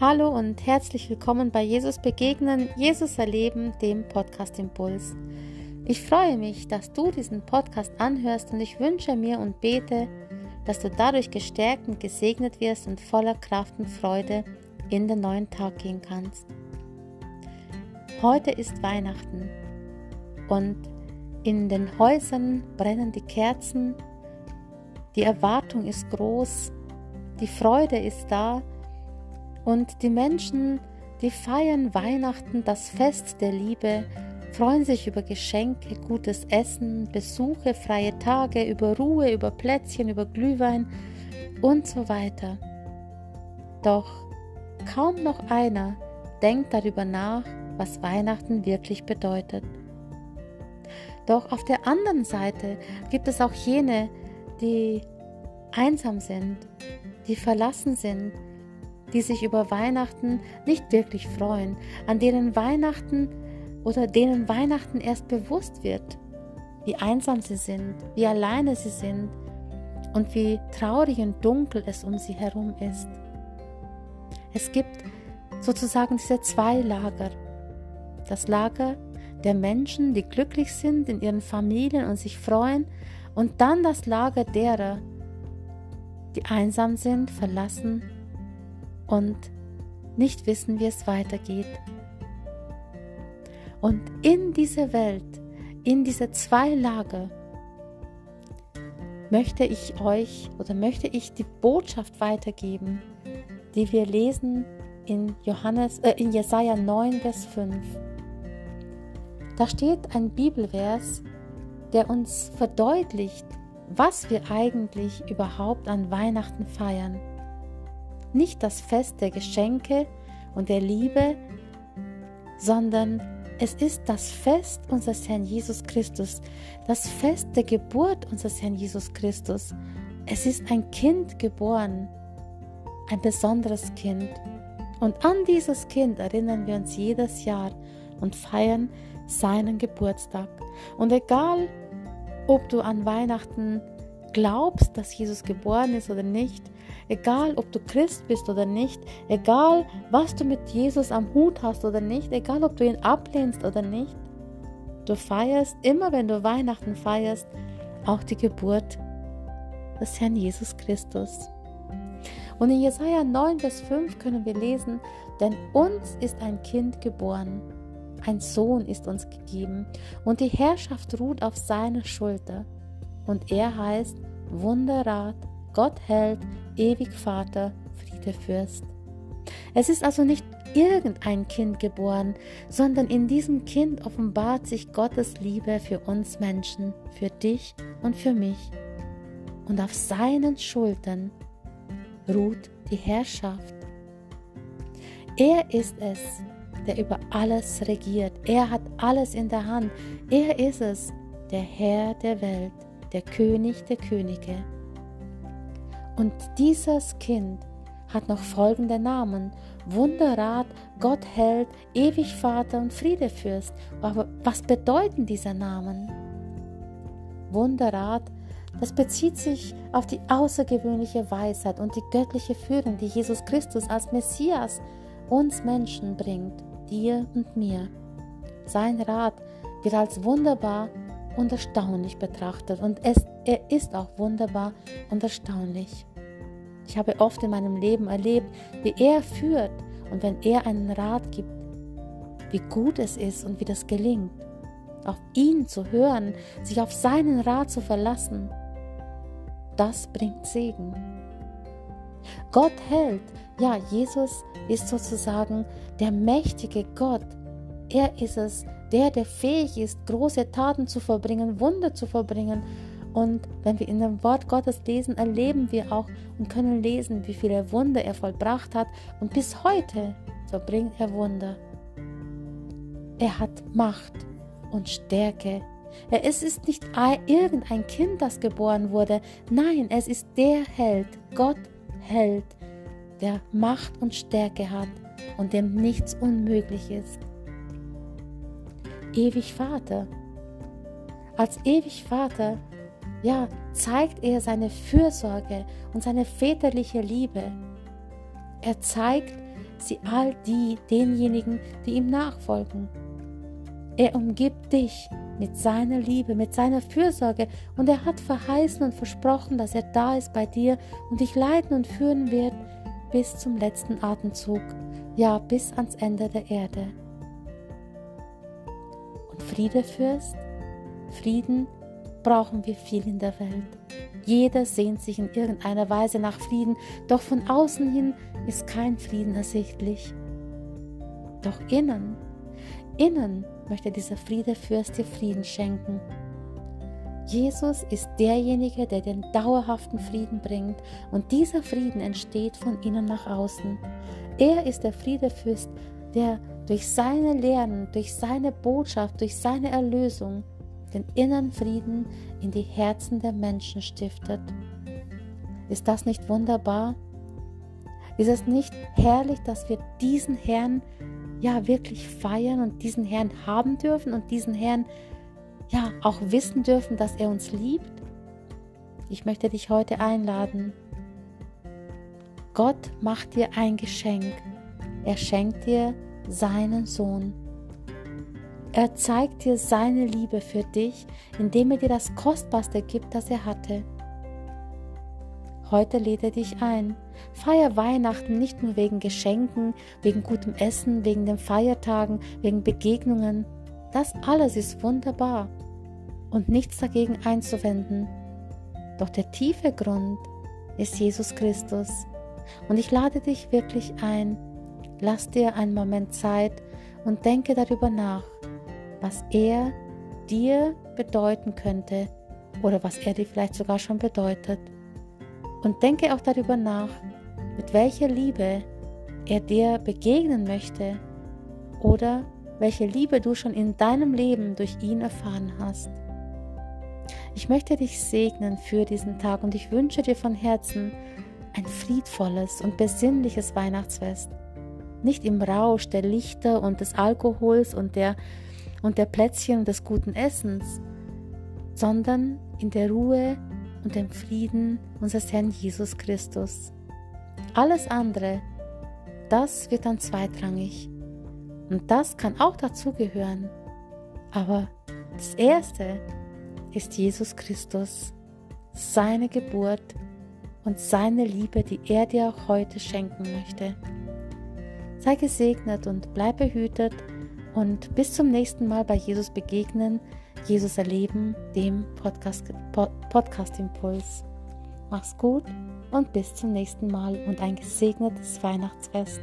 Hallo und herzlich willkommen bei Jesus Begegnen, Jesus Erleben, dem Podcast Impuls. Ich freue mich, dass du diesen Podcast anhörst und ich wünsche mir und bete, dass du dadurch gestärkt und gesegnet wirst und voller Kraft und Freude in den neuen Tag gehen kannst. Heute ist Weihnachten und in den Häusern brennen die Kerzen, die Erwartung ist groß, die Freude ist da und die Menschen, die feiern Weihnachten, das Fest der Liebe, freuen sich über Geschenke, gutes Essen, Besuche, freie Tage, über Ruhe, über Plätzchen, über Glühwein und so weiter. Doch kaum noch einer denkt darüber nach, was Weihnachten wirklich bedeutet. Doch auf der anderen Seite gibt es auch jene, die einsam sind, die verlassen sind, die sich über Weihnachten nicht wirklich freuen, an denen Weihnachten oder denen Weihnachten erst bewusst wird, wie einsam sie sind, wie alleine sie sind und wie traurig und dunkel es um sie herum ist. Es gibt sozusagen diese zwei Lager. Das Lager der Menschen, die glücklich sind in ihren Familien und sich freuen, und dann das Lager derer, die einsam sind, verlassen und nicht wissen, wie es weitergeht. Und in dieser Welt, in diese zwei Lager, möchte ich euch oder möchte ich die Botschaft weitergeben, die wir lesen in Johannes äh, in Jesaja 9 Vers 5. Da steht ein Bibelvers, der uns verdeutlicht, was wir eigentlich überhaupt an Weihnachten feiern. Nicht das Fest der Geschenke und der Liebe, sondern es ist das Fest unseres Herrn Jesus Christus, das Fest der Geburt unseres Herrn Jesus Christus. Es ist ein Kind geboren, ein besonderes Kind. Und an dieses Kind erinnern wir uns jedes Jahr und feiern seinen Geburtstag. Und egal, ob du an Weihnachten glaubst, dass Jesus geboren ist oder nicht, egal ob du Christ bist oder nicht, egal was du mit Jesus am Hut hast oder nicht, egal ob du ihn ablehnst oder nicht, du feierst immer, wenn du Weihnachten feierst, auch die Geburt des Herrn Jesus Christus. Und in Jesaja 9, Vers 5 können wir lesen: Denn uns ist ein Kind geboren ein Sohn ist uns gegeben und die Herrschaft ruht auf seiner Schulter. Und er heißt Wunderrat, Gott hält, ewig Vater, Friedefürst. Es ist also nicht irgendein Kind geboren, sondern in diesem Kind offenbart sich Gottes Liebe für uns Menschen, für dich und für mich. Und auf seinen Schultern ruht die Herrschaft. Er ist es, der über alles regiert. Er hat alles in der Hand. Er ist es, der Herr der Welt, der König der Könige. Und dieses Kind hat noch folgende Namen. Wunderrat, Gott hält, ewig Vater und Friedefürst. Aber was bedeuten diese Namen? Wunderrat, das bezieht sich auf die außergewöhnliche Weisheit und die göttliche Führung, die Jesus Christus als Messias uns Menschen bringt dir und mir. Sein Rat wird als wunderbar und erstaunlich betrachtet und es, er ist auch wunderbar und erstaunlich. Ich habe oft in meinem Leben erlebt, wie er führt und wenn er einen Rat gibt, wie gut es ist und wie das gelingt. Auf ihn zu hören, sich auf seinen Rat zu verlassen, das bringt Segen. Gott hält, ja, Jesus ist sozusagen der mächtige Gott. Er ist es, der, der fähig ist, große Taten zu vollbringen, Wunder zu vollbringen. Und wenn wir in dem Wort Gottes lesen, erleben wir auch und können lesen, wie viele Wunder er vollbracht hat. Und bis heute verbringt er Wunder. Er hat Macht und Stärke. Es ist nicht irgendein Kind, das geboren wurde. Nein, es ist der Held, Gott Held, der Macht und Stärke hat und dem nichts unmöglich ist. Ewig Vater. Als ewig Vater, ja, zeigt er seine Fürsorge und seine väterliche Liebe. Er zeigt sie all die, denjenigen, die ihm nachfolgen. Er umgibt dich mit seiner Liebe, mit seiner Fürsorge und er hat verheißen und versprochen, dass er da ist bei dir und dich leiten und führen wird bis zum letzten Atemzug, ja bis ans Ende der Erde. Und Friede fürst, Frieden brauchen wir viel in der Welt. Jeder sehnt sich in irgendeiner Weise nach Frieden, doch von außen hin ist kein Frieden ersichtlich. Doch innen, innen möchte dieser Friedefürst dir Frieden schenken. Jesus ist derjenige, der den dauerhaften Frieden bringt und dieser Frieden entsteht von innen nach außen. Er ist der Friedefürst, der durch seine Lehren, durch seine Botschaft, durch seine Erlösung den inneren Frieden in die Herzen der Menschen stiftet. Ist das nicht wunderbar? Ist es nicht herrlich, dass wir diesen Herrn ja wirklich feiern und diesen Herrn haben dürfen und diesen Herrn ja auch wissen dürfen, dass er uns liebt? Ich möchte dich heute einladen. Gott macht dir ein Geschenk. Er schenkt dir seinen Sohn. Er zeigt dir seine Liebe für dich, indem er dir das Kostbarste gibt, das er hatte. Heute lädt er dich ein. Feier Weihnachten nicht nur wegen Geschenken, wegen gutem Essen, wegen den Feiertagen, wegen Begegnungen. Das alles ist wunderbar und nichts dagegen einzuwenden. Doch der tiefe Grund ist Jesus Christus. Und ich lade dich wirklich ein, lass dir einen Moment Zeit und denke darüber nach, was er dir bedeuten könnte oder was er dir vielleicht sogar schon bedeutet. Und denke auch darüber nach, mit welcher Liebe er dir begegnen möchte oder welche Liebe du schon in deinem Leben durch ihn erfahren hast. Ich möchte dich segnen für diesen Tag und ich wünsche dir von Herzen ein friedvolles und besinnliches Weihnachtsfest. Nicht im Rausch der Lichter und des Alkohols und der und der Plätzchen und des guten Essens, sondern in der Ruhe und dem Frieden unseres Herrn Jesus Christus. Alles andere, das wird dann zweitrangig. Und das kann auch dazugehören. Aber das Erste ist Jesus Christus, seine Geburt und seine Liebe, die er dir auch heute schenken möchte. Sei gesegnet und bleib behütet und bis zum nächsten Mal bei Jesus begegnen, Jesus erleben, dem Podcast, Podcast Impuls. Mach's gut und bis zum nächsten Mal und ein gesegnetes Weihnachtsfest.